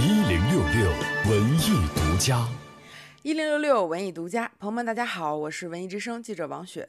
一零六六文艺独家。一零六六文艺独家，朋友们，大家好，我是文艺之声记者王雪。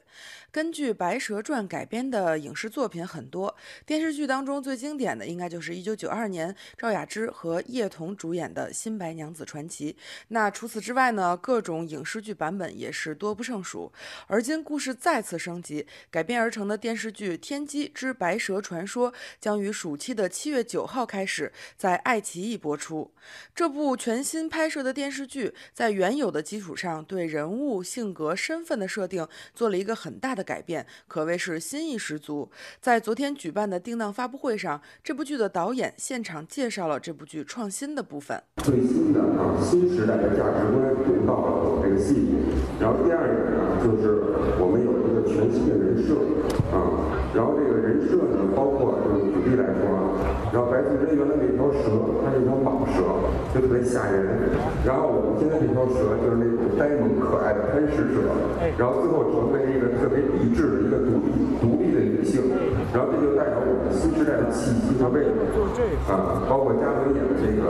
根据《白蛇传》改编的影视作品很多，电视剧当中最经典的应该就是一九九二年赵雅芝和叶童主演的《新白娘子传奇》。那除此之外呢，各种影视剧版本也是多不胜数。而今故事再次升级，改编而成的电视剧《天机之白蛇传说》将于暑期的七月九号开始在爱奇艺播出。这部全新拍摄的电视剧在原有的基础上，对人物性格、身份的设定做了一个很大的改变，可谓是新意十足。在昨天举办的定档发布会上，这部剧的导演现场介绍了这部剧创新的部分。最新的啊，新时代的价值观融到了这个戏。然后第二点呢，就是我们有一个全新的人设啊。然后这个人设呢，包括就是举例来说啊，然后白素贞原来那，就特别吓人。然后我们现在这条蛇就是那种呆萌可爱的贪食蛇，然后最后成为一个特别励志的一个独立独立的女性。然后这就代表我们新时代的气息和味道。啊，包括嘉伦演的这个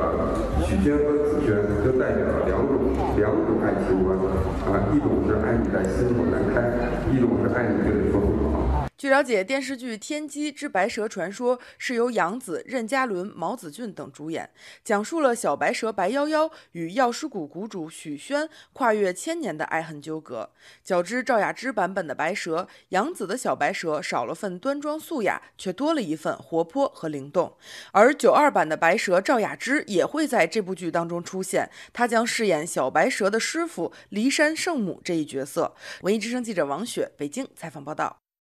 许仙和紫娟，就代表了两种两种爱情观啊，一种是爱你在心口难开，一种是爱你就得说不好。据了解，电视剧《天机之白蛇传说》是由杨紫、任嘉伦、毛子俊等主演，讲述了小白蛇白夭夭与药师谷谷主许宣跨越千年的爱恨纠葛。较之赵雅芝版本的白蛇，杨紫的小白蛇少了份端庄素雅，却多了一份活泼和灵动。而九二版的白蛇赵雅芝也会在这部剧当中出现，她将饰演小白蛇的师傅骊山圣母这一角色。文艺之声记者王雪北京采访报道。